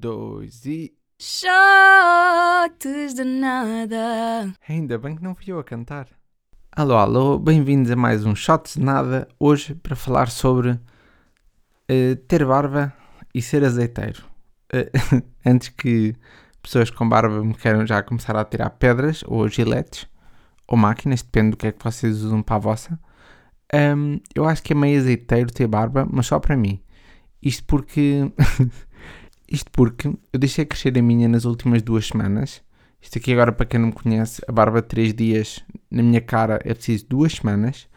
dois e. Shots de nada. Ainda bem que não fui eu a cantar. Alô, alô, bem-vindos a mais um Shots de Nada. Hoje para falar sobre eh, ter barba e ser azeiteiro. Eh, antes que pessoas com barba me queiram já começar a tirar pedras ou giletes ou máquinas, depende do que é que vocês usam para a vossa. Ahm, eu acho que é meio azeiteiro ter barba, mas só para mim. Isto porque. Isto porque eu deixei crescer a minha nas últimas duas semanas. Isto aqui agora, para quem não me conhece, a barba de 3 dias na minha cara é preciso duas semanas.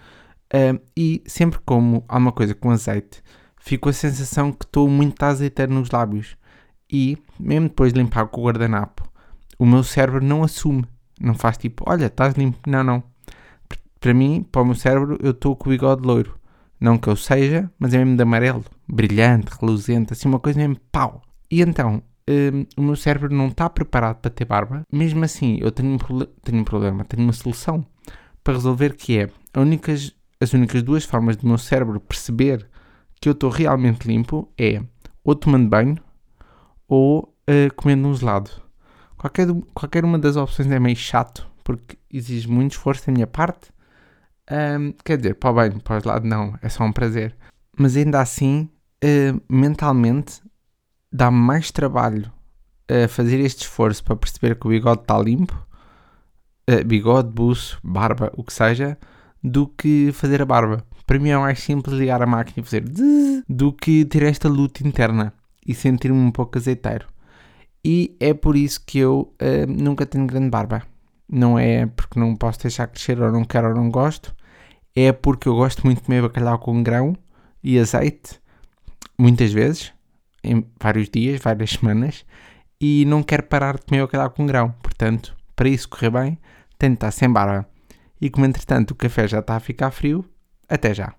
Ahm, e sempre como alguma coisa com azeite, fico a sensação que estou muito azeiteiro nos lábios. E, mesmo depois de limpar com o guardanapo, o meu cérebro não assume. Não faz tipo, olha, estás limpo. Não, não. Para mim, para o meu cérebro, eu estou com o bigode loiro. Não que eu seja, mas é mesmo de amarelo. Brilhante, reluzente, assim uma coisa mesmo pau. E então, hum, o meu cérebro não está preparado para ter barba. Mesmo assim, eu tenho um, tenho um problema, tenho uma solução para resolver que é únicas, as únicas duas formas do meu cérebro perceber que eu estou realmente limpo é ou tomando banho ou eh, comendo um gelado. Qualquer, qualquer uma das opções é meio chato, porque exige muito esforço da minha parte. Ahm, quer dizer, para o banho, para o gelado não, é só um prazer. Mas ainda assim, eh, mentalmente, dá-me mais trabalho a fazer este esforço para perceber que o bigode está limpo, eh, bigode, buço, barba, o que seja, do que fazer a barba. Para mim é mais simples ligar a máquina e fazer do que ter esta luta interna e sentir-me um pouco azeiteiro. E é por isso que eu eh, nunca tenho grande barba. Não é porque não posso deixar crescer ou não quero ou não gosto. É porque eu gosto muito de comer bacalhau com grão e azeite, muitas vezes, em vários dias, várias semanas, e não quero parar de comer bacalhau com grão. Portanto, para isso correr bem, tenho de estar sem barba. E como entretanto o café já está a ficar frio, até já.